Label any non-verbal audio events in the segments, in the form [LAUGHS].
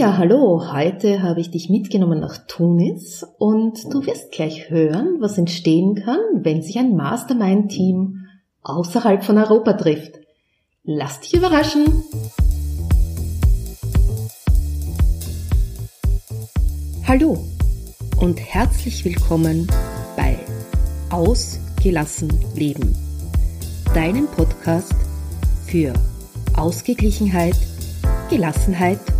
Ja, hallo. Heute habe ich dich mitgenommen nach Tunis und du wirst gleich hören, was entstehen kann, wenn sich ein Mastermind-Team außerhalb von Europa trifft. Lass dich überraschen. Hallo und herzlich willkommen bei Ausgelassen Leben, deinem Podcast für Ausgeglichenheit, Gelassenheit und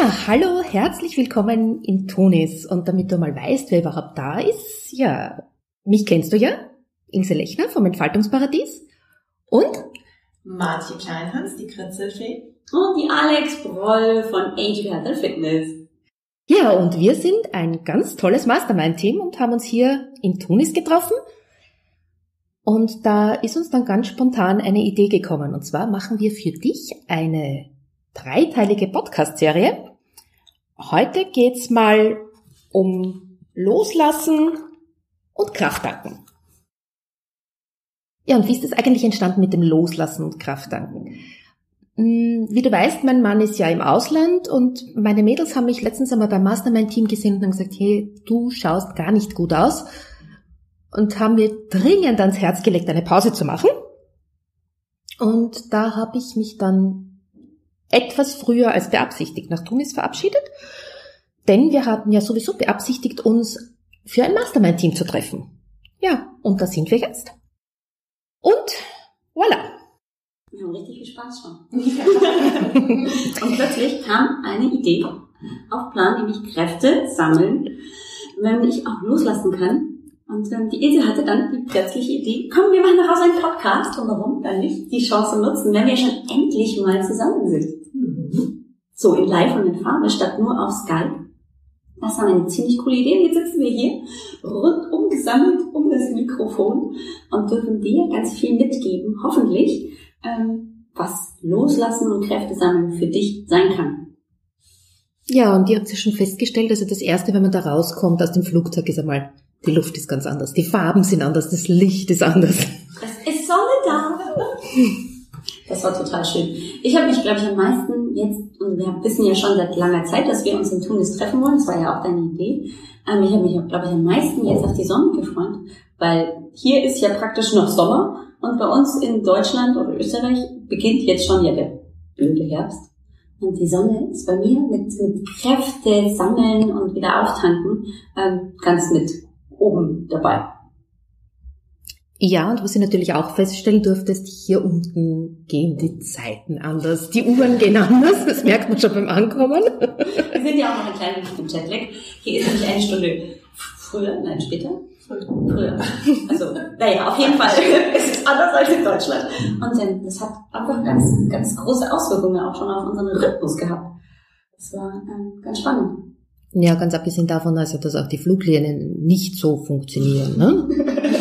Ja, hallo, herzlich willkommen in Tunis. Und damit du mal weißt, wer überhaupt da ist, ja, mich kennst du ja, Ilse Lechner vom Entfaltungsparadies und Martje Kleinhans, die Kritzelfee. Und die Alex Broll von Angel Health and Fitness. Ja, und wir sind ein ganz tolles Mastermind-Team und haben uns hier in Tunis getroffen. Und da ist uns dann ganz spontan eine Idee gekommen. Und zwar machen wir für dich eine dreiteilige Podcast-Serie Heute geht's mal um Loslassen und Krafttanken. Ja, und wie ist das eigentlich entstanden mit dem Loslassen und Krafttanken? Hm, wie du weißt, mein Mann ist ja im Ausland und meine Mädels haben mich letztens einmal beim Mastermind-Team gesehen und haben gesagt, hey, du schaust gar nicht gut aus und haben mir dringend ans Herz gelegt, eine Pause zu machen. Und da habe ich mich dann etwas früher als beabsichtigt nach Tunis verabschiedet, denn wir hatten ja sowieso beabsichtigt, uns für ein Mastermind-Team zu treffen. Ja, und da sind wir jetzt. Und voilà. Wir haben richtig viel Spaß schon. [LAUGHS] und plötzlich kam eine Idee auf Plan, nämlich Kräfte sammeln, wenn ich auch loslassen kann. Und ähm, die Ilse hatte dann die plötzliche Idee, komm, wir machen daraus einen Podcast. Und warum dann nicht die Chance nutzen, wenn wir schon endlich mal zusammen sind? So in live und in Farbe statt nur auf Skype. Das war eine ziemlich coole Idee. Jetzt sitzen wir hier rundum gesammelt um das Mikrofon und dürfen dir ganz viel mitgeben, hoffentlich, ähm, was Loslassen und Kräfte sammeln für dich sein kann. Ja, und ihr habt ja schon festgestellt, also das Erste, wenn man da rauskommt aus dem Flugzeug, ist einmal, die Luft ist ganz anders, die Farben sind anders, das Licht ist anders. Es ist Sonne da. [LAUGHS] Das war total schön. Ich habe mich, glaube ich, am meisten jetzt, und wir wissen ja schon seit langer Zeit, dass wir uns in Tunis treffen wollen, das war ja auch deine Idee. Ähm, ich habe mich, glaube ich, am meisten jetzt auf die Sonne gefreut, weil hier ist ja praktisch noch Sommer und bei uns in Deutschland oder Österreich beginnt jetzt schon ja der blöde Herbst. Und die Sonne ist bei mir mit, mit Kräfte sammeln und wieder auftanken ähm, ganz mit oben dabei. Ja, und was ich natürlich auch feststellen durfte, ist, hier unten gehen die Zeiten anders. Die Uhren gehen anders, das merkt man schon beim Ankommen. Wir sind ja auch noch ein klein bisschen im Jetlag. Hier ist nämlich eine Stunde früher, nein, später. Früher. Also, naja, auf jeden Fall. es ist anders als in Deutschland. Und das hat einfach ganz, ganz große Auswirkungen auch schon auf unseren Rhythmus gehabt. Das war ähm, ganz spannend. Ja, ganz abgesehen davon, also, dass auch die Fluglinien nicht so funktionieren. Ne? [LAUGHS]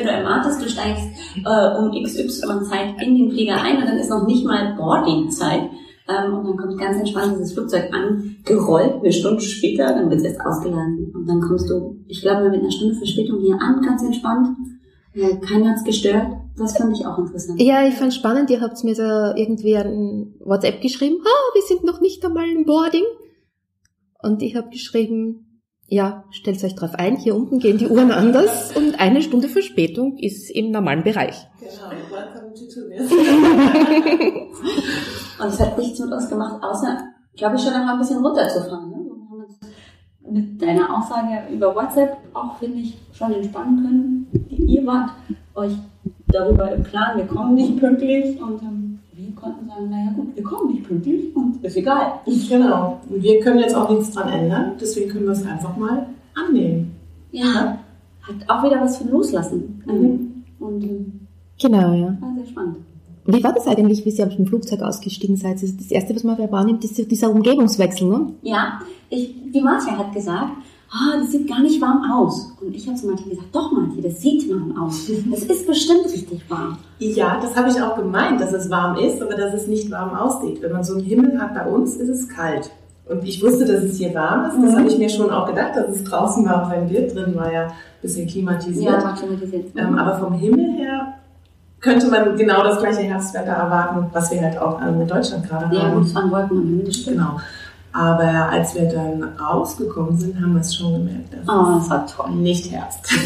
Wenn du erwartest, du steigst äh, um XY Zeit in den Flieger ein und dann ist noch nicht mal Boarding-Zeit. Ähm, und dann kommt ganz entspannt dieses Flugzeug angerollt, eine Stunde später, dann wird es erst ausgeladen. Und dann kommst du, ich glaube, mit einer Stunde Verspätung hier an, ganz entspannt. Ja, keiner hat's gestört. Das fand ich auch interessant. Ja, ich fand spannend. Ihr habt mir da irgendwie ein WhatsApp geschrieben. Ah, wir sind noch nicht einmal im Boarding. Und ich habe geschrieben, ja, stellt euch drauf ein, hier unten gehen die Uhren anders und eine Stunde Verspätung ist im normalen Bereich. Genau, welcome to Tunis. und es hat nichts mit uns gemacht, außer, glaube ich, schon einmal ein bisschen runterzufahren. Ne? Wir haben uns mit deiner Aussage über WhatsApp auch, finde ich, schon entspannen können. Ihr wart euch darüber im Plan, wir kommen nicht pünktlich und ähm, konnten sagen, naja gut, wir kommen nicht pünktlich und ist egal. [LAUGHS] Genau. Und wir können jetzt auch nichts dran ändern, deswegen können wir es einfach mal annehmen. Ja. ja. Hat auch wieder was für Loslassen. Mhm. Und, ähm, genau, ja. War sehr spannend. Wie war das eigentlich, wie Sie aus dem Flugzeug ausgestiegen seid? Das, das Erste, was man wahrnimmt, ist dieser Umgebungswechsel, ne? Ja, ich, die Marcia hat gesagt, ah, das sieht gar nicht warm aus. Und ich habe zu Martin gesagt, doch Martin, das sieht warm aus. Das ist bestimmt richtig warm. Ja, das habe ich auch gemeint, dass es warm ist, aber dass es nicht warm aussieht. Wenn man so einen Himmel hat bei uns, ist es kalt. Und ich wusste, dass es hier warm ist. Das mhm. habe ich mir schon auch gedacht, dass es draußen warm sein wird. Drin war ja ein bisschen klimatisiert. Ja, klimatisiert. Ähm, aber vom Himmel her könnte man genau das gleiche Herbstwetter erwarten, was wir halt auch in Deutschland gerade haben. Ja, gut, es waren Wolken am Himmel. Genau. Aber als wir dann rausgekommen sind, haben wir es schon gemerkt. Das oh, das war toll. Nicht Herbst. [LAUGHS]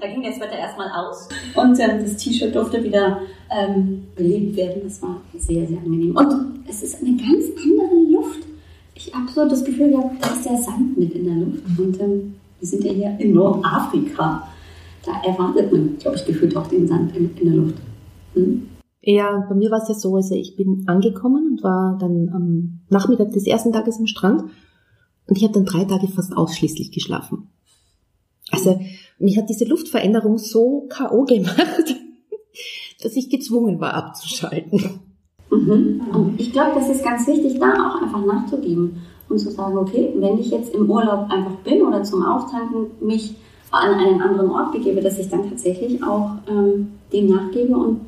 da ging das Wetter erstmal aus und ähm, das T-Shirt durfte wieder ähm, belebt werden. Das war sehr, sehr angenehm. Und es ist eine ganz andere Luft. Ich habe so das Gefühl gehabt, da ist der Sand mit in der Luft. Und ähm, wir sind ja hier in Nordafrika. Da erwartet man, glaube ich, gefühlt auch den Sand in, in der Luft. Hm? Ja, bei mir war es ja so, also ich bin angekommen und war dann am Nachmittag des ersten Tages am Strand und ich habe dann drei Tage fast ausschließlich geschlafen. Also mich hat diese Luftveränderung so K.O. gemacht, [LAUGHS] dass ich gezwungen war abzuschalten. Mhm. Und ich glaube, das ist ganz wichtig, da auch einfach nachzugeben und zu sagen, okay, wenn ich jetzt im Urlaub einfach bin oder zum Auftanken mich an einen anderen Ort begebe, dass ich dann tatsächlich auch ähm, dem nachgebe und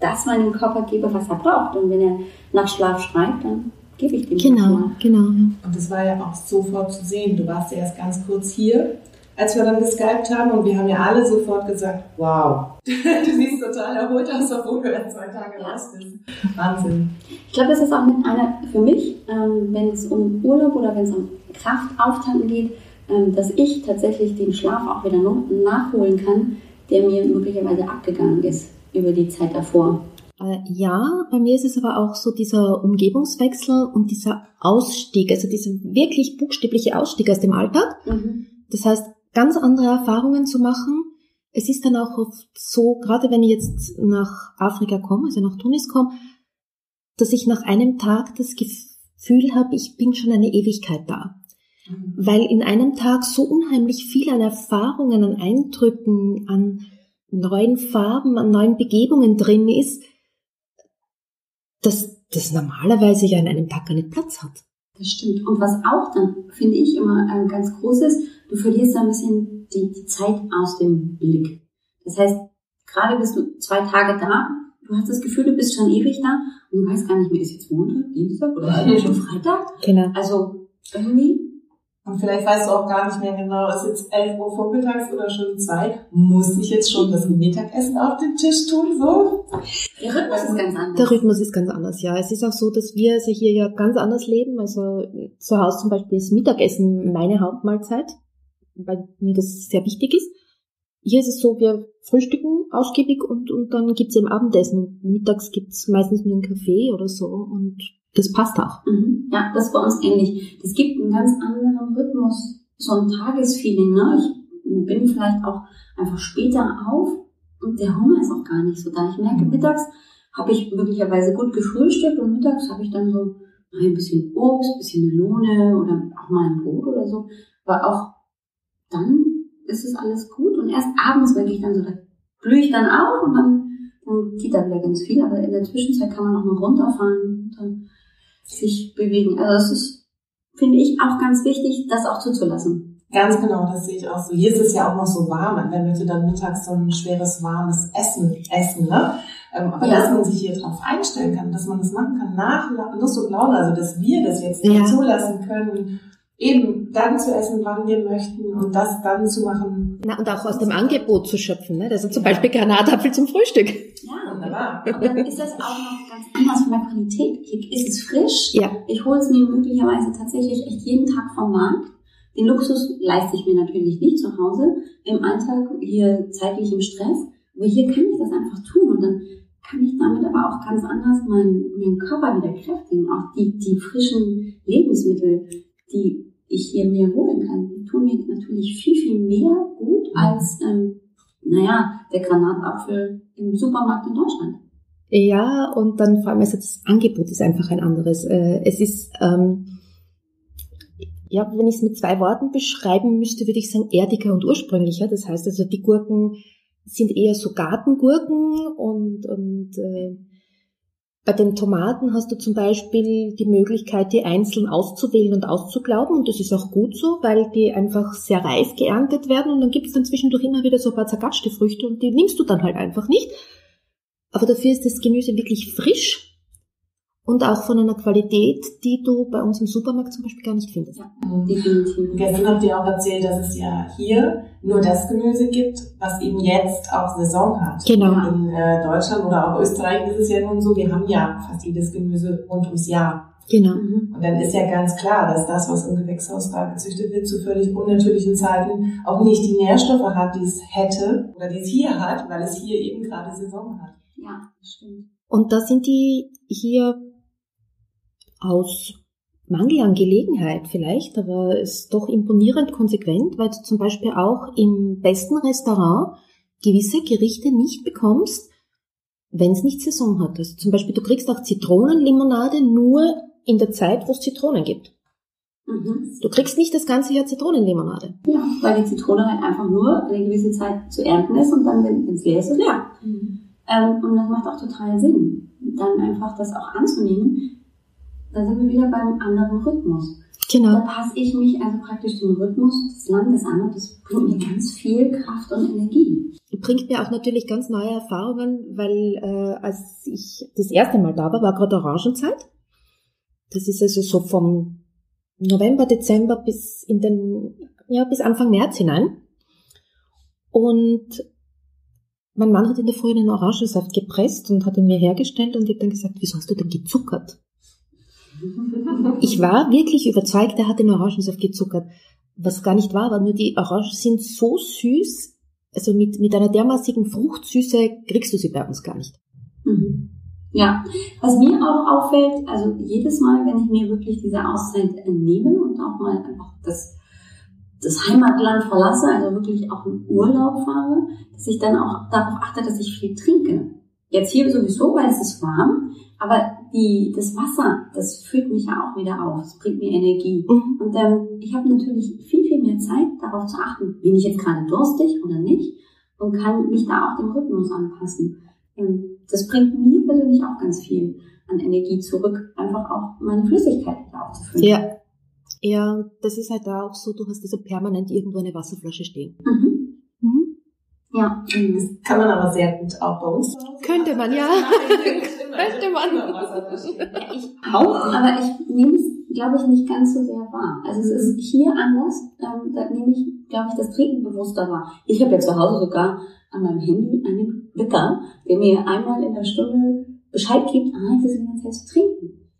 das meinem Körper gebe, was er braucht. Und wenn er nach Schlaf schreit, dann gebe ich dem Genau, genau. Ja. Und das war ja auch sofort zu sehen. Du warst ja erst ganz kurz hier, als wir dann geskypt haben und wir haben ja alle sofort gesagt, wow, [LAUGHS] du siehst total erholt aus, obwohl du erst zwei Tage raus bist. Wahnsinn. Ich glaube, das ist auch mit einer, für mich, ähm, wenn es um Urlaub oder wenn es um Kraft auftanken geht, ähm, dass ich tatsächlich den Schlaf auch wieder nachholen kann, der mir möglicherweise abgegangen ist über die Zeit davor? Äh, ja, bei mir ist es aber auch so dieser Umgebungswechsel und dieser Ausstieg, also dieser wirklich buchstäbliche Ausstieg aus dem Alltag. Mhm. Das heißt, ganz andere Erfahrungen zu machen. Es ist dann auch oft so, gerade wenn ich jetzt nach Afrika komme, also nach Tunis komme, dass ich nach einem Tag das Gefühl habe, ich bin schon eine Ewigkeit da. Mhm. Weil in einem Tag so unheimlich viel an Erfahrungen, an Eindrücken, an neuen Farben, an neuen Begebungen drin ist, dass das normalerweise ja in einem Tag gar nicht Platz hat. Das stimmt. Und was auch dann, finde ich, immer ganz groß ist, du verlierst ein bisschen die, die Zeit aus dem Blick. Das heißt, gerade bist du zwei Tage da, du hast das Gefühl, du bist schon ewig da und du weißt gar nicht mehr, ist jetzt Montag, Dienstag oder [LAUGHS] eigentlich schon Freitag? Genau. Also irgendwie und vielleicht weißt du auch gar nicht mehr genau, ist jetzt 11 Uhr vormittags oder schon Zeit? Muss ich jetzt schon das Mittagessen auf den Tisch tun? So? Der Rhythmus ist ganz anders. Der Rhythmus ist ganz anders, ja. Es ist auch so, dass wir also hier ja ganz anders leben. Also zu Hause zum Beispiel ist Mittagessen meine Hauptmahlzeit, weil mir das sehr wichtig ist. Hier ist es so, wir frühstücken ausgiebig und, und dann gibt's eben Abendessen. Und mittags gibt's meistens nur einen Kaffee oder so. Und das passt auch. Mhm. Ja, das ist bei uns ähnlich. Es gibt einen ganz anderen Rhythmus, so ein Tagesfeeling. Ne? Ich bin vielleicht auch einfach später auf und der Hunger ist auch gar nicht so da. Ich merke, mhm. mittags habe ich möglicherweise gut gefrühstückt und mittags habe ich dann so ein bisschen Obst, ein bisschen Melone oder auch mal ein Brot oder so. Aber auch dann ist es alles gut und erst abends merke ich dann so, da blühe ich dann auf und dann, dann geht da wieder ganz viel. Aber in der Zwischenzeit kann man auch mal runterfahren. Und dann sich bewegen. Also es ist, finde ich, auch ganz wichtig, das auch zuzulassen. Ganz genau, das sehe ich auch so. Hier ist es ja auch noch so warm. Wer möchte dann mittags so ein schweres, warmes Essen essen, ne? Ähm, aber ja. dass man sich hier drauf einstellen kann, dass man das machen kann nach Lust und Laune, also dass wir das jetzt ja. zulassen können, eben dann zu essen, wann wir möchten und das dann zu machen. Na, und auch aus dem Angebot zu schöpfen, ne? Also zum Beispiel Granatapfel zum Frühstück. Ja, wunderbar. Und dann ist das auch noch ganz anders von der Qualität. Ist es frisch? Ja. Ich hole es mir möglicherweise tatsächlich echt jeden Tag vom Markt. Den Luxus leiste ich mir natürlich nicht zu Hause, im Alltag, hier zeitlich im Stress. Aber hier kann ich das einfach tun und dann kann ich damit aber auch ganz anders meinen, meinen Körper wieder kräftigen. Auch die, die frischen Lebensmittel, die ich hier mir holen kann, die tun mir natürlich viel, viel mehr gut als, ähm, naja, der Granatapfel im Supermarkt in Deutschland. Ja, und dann vor allem, also das Angebot ist einfach ein anderes. Äh, es ist, ähm, ja, wenn ich es mit zwei Worten beschreiben müsste, würde ich sagen erdiger und ursprünglicher. Das heißt also, die Gurken sind eher so Gartengurken und, und äh, Bei den Tomaten hast du zum Beispiel die Möglichkeit, die einzeln auszuwählen und auszuglauben. Und das ist auch gut so, weil die einfach sehr reif geerntet werden. Und dann gibt es dann zwischendurch immer wieder so ein paar zergatschte Früchte und die nimmst du dann halt einfach nicht. Aber dafür ist das Gemüse wirklich frisch und auch von einer Qualität, die du bei uns im Supermarkt zum Beispiel gar nicht findest. Ja, definitiv. Gestern habt ihr auch erzählt, dass es ja hier nur das Gemüse gibt, was eben jetzt auch Saison hat. Genau. In äh, Deutschland oder auch Österreich ist es ja nun so, wir haben ja fast jedes Gemüse rund ums Jahr. Genau. Mhm. Und dann ist ja ganz klar, dass das, was im Gewächshaus da gezüchtet wird, zu völlig unnatürlichen Zeiten auch nicht die Nährstoffe hat, die es hätte oder die es hier hat, weil es hier eben gerade Saison hat. Ja, das stimmt. Und da sind die hier aus Mangel an Gelegenheit vielleicht, aber es ist doch imponierend konsequent, weil du zum Beispiel auch im besten Restaurant gewisse Gerichte nicht bekommst, wenn es nicht Saison hat. Also zum Beispiel, du kriegst auch Zitronenlimonade nur in der Zeit, wo es Zitronen gibt. Mhm. Du kriegst nicht das ganze Jahr Zitronenlimonade. Ja, weil die Zitrone halt einfach nur eine gewisse Zeit zu ernten ist und dann, wenn es leer ist, ist leer. Mhm. Ähm, und das macht auch total Sinn, dann einfach das auch anzunehmen, da sind wir wieder beim anderen Rhythmus. Genau. Da passe ich mich also praktisch dem Rhythmus des Landes an und das bringt mir ganz viel Kraft und Energie. Bringt mir auch natürlich ganz neue Erfahrungen, weil äh, als ich das erste Mal da war, war gerade Orangenzeit. Das ist also so vom November, Dezember bis in den, ja, bis Anfang März hinein. Und mein Mann hat in der Früh einen Orangensaft gepresst und hat ihn mir hergestellt und ich habe dann gesagt, wieso hast du denn gezuckert? Ich war wirklich überzeugt, er hat den Orangensaft gezuckert. Was gar nicht war, war nur die Orangen sind so süß, also mit, mit einer dermaßigen Fruchtsüße kriegst du sie bei uns gar nicht. Mhm. Ja, was mir auch auffällt, also jedes Mal, wenn ich mir wirklich diese Auszeit nehme und auch mal einfach das, das Heimatland verlasse, also wirklich auch in Urlaub fahre, dass ich dann auch darauf achte, dass ich viel trinke. Jetzt hier sowieso, weil es ist warm, aber die, das Wasser, das führt mich ja auch wieder auf, es bringt mir Energie. Mhm. Und ähm, ich habe natürlich viel, viel mehr Zeit, darauf zu achten, bin ich jetzt gerade durstig oder nicht und kann mich da auch dem Rhythmus anpassen. Ähm, das bringt mir persönlich auch ganz viel an Energie zurück, einfach auch meine Flüssigkeit wieder aufzufüllen. Ja. Ja, das ist halt da auch so, du hast also permanent irgendwo eine Wasserflasche stehen. Mhm. Mhm. Ja. Das kann man aber sehr gut auch bei uns. Könnte man, ja. Könnte man. Ich auch, aber ich nehme es, glaube ich, nicht ganz so sehr wahr. Also es ist hier anders. Ähm, da nehme ich, glaube ich, das Trinken bewusster wahr. Ich habe ja zu Hause sogar an meinem Handy einen Wecker, der mir einmal in der Stunde Bescheid gibt, ah, jetzt ist wieder Zeit zu trinken.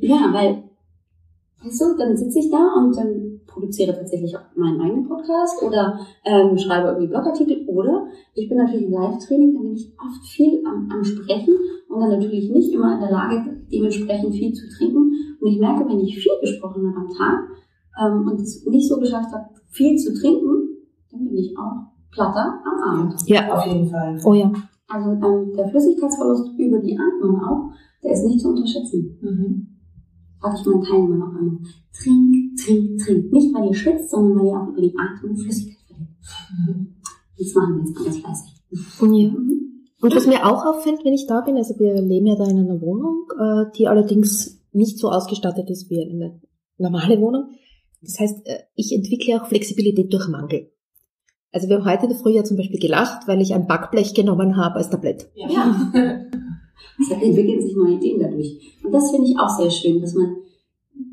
Ja, weil, weißt du, dann sitze ich da und dann produziere tatsächlich auch meinen eigenen Podcast oder ähm, schreibe irgendwie Blogartikel oder ich bin natürlich im Live-Training, dann bin ich oft viel am, am Sprechen und dann natürlich nicht immer in der Lage, dementsprechend viel zu trinken. Und ich merke, wenn ich viel gesprochen habe am Tag ähm, und es nicht so geschafft habe, viel zu trinken, dann bin ich auch platter am Abend. Ja, auf jeden Fall. Oh ja. Also ähm, der Flüssigkeitsverlust über die Atmung auch, der ist nicht zu unterschätzen. Mhm. Frage ich meinen Teilnehmern auch immer. Trink, trink, trink. Nicht, weil ihr schwitzt, sondern weil ihr auch über die Atmung Flüssigkeit verliert. Mhm. Das machen wir jetzt ganz fleißig. Ja. Und was mir auch auffällt, wenn ich da bin, also wir leben ja da in einer Wohnung, äh, die allerdings nicht so ausgestattet ist wie eine normale Wohnung. Das heißt, äh, ich entwickle auch Flexibilität durch Mangel. Also wir haben heute in der Früh ja zum Beispiel gelacht, weil ich ein Backblech genommen habe als Tablett. Ja. ja. [LAUGHS] [LAUGHS] Es entwickeln sich neue Ideen dadurch. Und das finde ich auch sehr schön, dass man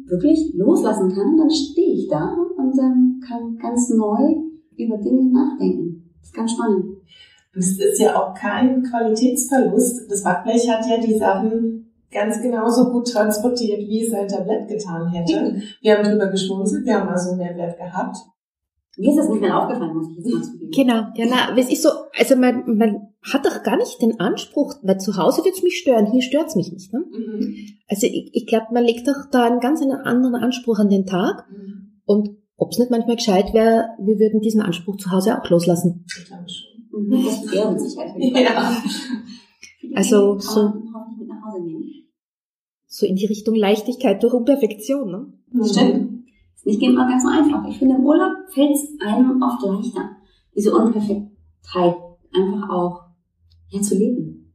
wirklich loslassen kann und dann stehe ich da und ähm, kann ganz neu über Dinge nachdenken. Das ist ganz spannend. Es ist ja auch kein Qualitätsverlust. Das Backblech hat ja die Sachen ganz genauso gut transportiert, wie es ein Tablett getan hätte. Wir haben drüber geschmunzelt, wir haben also einen Mehrwert gehabt. Mir ist das nicht mehr aufgefallen, muss ich jetzt mal zugeben. Genau, ja, na, es ist so, also man, man hat doch gar nicht den Anspruch, weil zu Hause wird's mich stören, hier stört's mich nicht. Ne? Mhm. Also ich, ich glaube, man legt doch da einen ganz anderen Anspruch an den Tag. Mhm. Und ob es nicht manchmal gescheit wäre, wir würden diesen Anspruch zu Hause auch loslassen. Ich glaube schon. Mhm. Das wäre Sicherheit. [LAUGHS] Ja. [LAUGHS] Also so, so in die Richtung Leichtigkeit durch Unperfektion. Ne? Stimmt nicht immer ganz so einfach. Ich finde, im Urlaub fällt es einem oft leichter, diese Unperfektheit einfach auch ja, zu leben.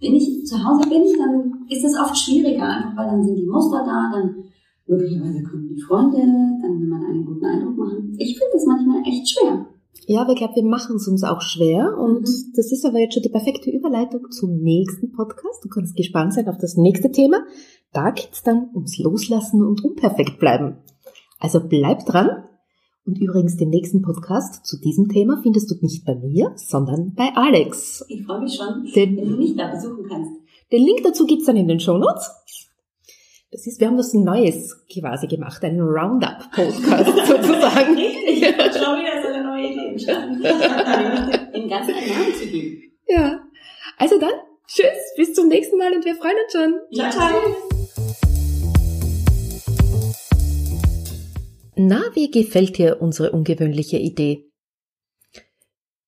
wenn ich zu Hause bin, dann ist es oft schwieriger, einfach weil dann sind die Muster da, dann möglicherweise kommen die Freunde, dann will man einen guten Eindruck machen. Ich finde das manchmal echt schwer. Ja, aber ich glaube, wir machen es uns auch schwer und mhm. das ist aber jetzt schon die perfekte Überleitung zum nächsten Podcast. Du kannst gespannt sein auf das nächste Thema. Da geht's dann ums Loslassen und unperfekt bleiben. Also bleib dran. Und übrigens, den nächsten Podcast zu diesem Thema findest du nicht bei mir, sondern bei Alex. Ich freue mich schon, den, wenn du mich da besuchen kannst. Den Link dazu gibt's dann in den Show Notes. Das ist, wir haben das ein Neues quasi gemacht, einen Roundup-Podcast [LAUGHS] sozusagen. Richtig, schon wieder so eine neue Idee entstanden. Den [LAUGHS] ganzen Namen zu geben. Ja. Also dann, tschüss, bis zum nächsten Mal und wir freuen uns schon. Ciao, ciao. Na, wie gefällt dir unsere ungewöhnliche Idee?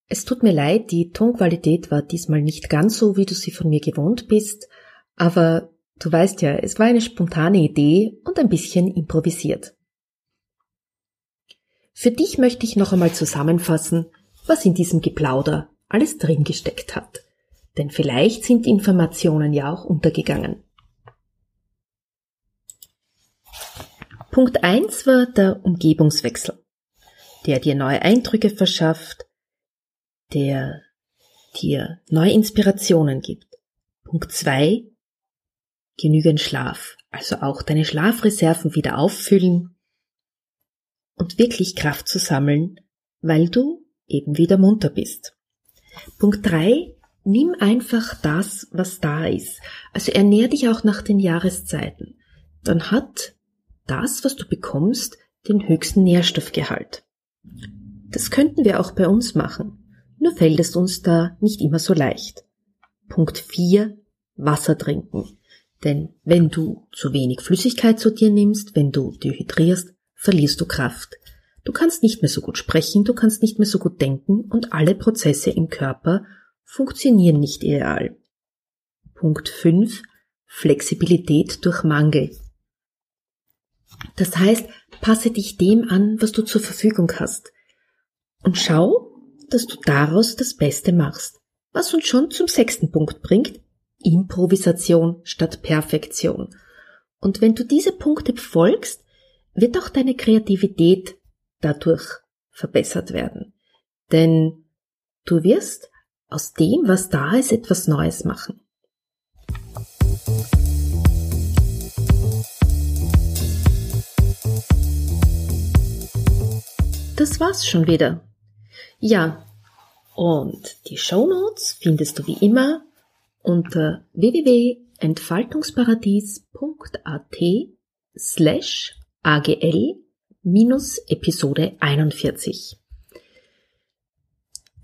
Es tut mir leid, die Tonqualität war diesmal nicht ganz so, wie du sie von mir gewohnt bist, aber Du weißt ja, es war eine spontane Idee und ein bisschen improvisiert. Für dich möchte ich noch einmal zusammenfassen, was in diesem Geplauder alles drin gesteckt hat. Denn vielleicht sind Informationen ja auch untergegangen. Punkt 1 war der Umgebungswechsel, der dir neue Eindrücke verschafft, der dir neue Inspirationen gibt. Punkt 2 genügend Schlaf, also auch deine Schlafreserven wieder auffüllen und wirklich Kraft zu sammeln, weil du eben wieder munter bist. Punkt drei: Nimm einfach das, was da ist. Also ernähr dich auch nach den Jahreszeiten. Dann hat das, was du bekommst, den höchsten Nährstoffgehalt. Das könnten wir auch bei uns machen. Nur fällt es uns da nicht immer so leicht. Punkt vier: Wasser trinken. Denn wenn du zu wenig Flüssigkeit zu dir nimmst, wenn du dehydrierst, verlierst du Kraft. Du kannst nicht mehr so gut sprechen, du kannst nicht mehr so gut denken und alle Prozesse im Körper funktionieren nicht ideal. Punkt 5. Flexibilität durch Mangel. Das heißt, passe dich dem an, was du zur Verfügung hast. Und schau, dass du daraus das Beste machst. Was uns schon zum sechsten Punkt bringt, Improvisation statt Perfektion. Und wenn du diese Punkte befolgst, wird auch deine Kreativität dadurch verbessert werden. Denn du wirst aus dem, was da ist, etwas Neues machen. Das war's schon wieder. Ja, und die Show Notes findest du wie immer unter www.entfaltungsparadies.at slash agl minus Episode 41.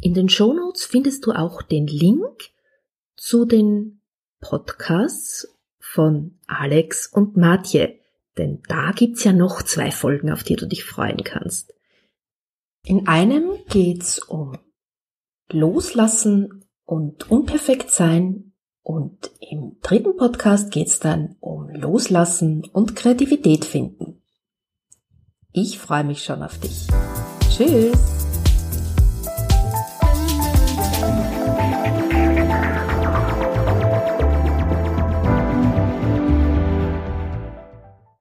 In den Shownotes findest du auch den Link zu den Podcasts von Alex und Matje, denn da gibt's ja noch zwei Folgen, auf die du dich freuen kannst. In einem geht's um Loslassen und unperfekt sein und im dritten Podcast geht es dann um Loslassen und Kreativität finden. Ich freue mich schon auf dich. Tschüss!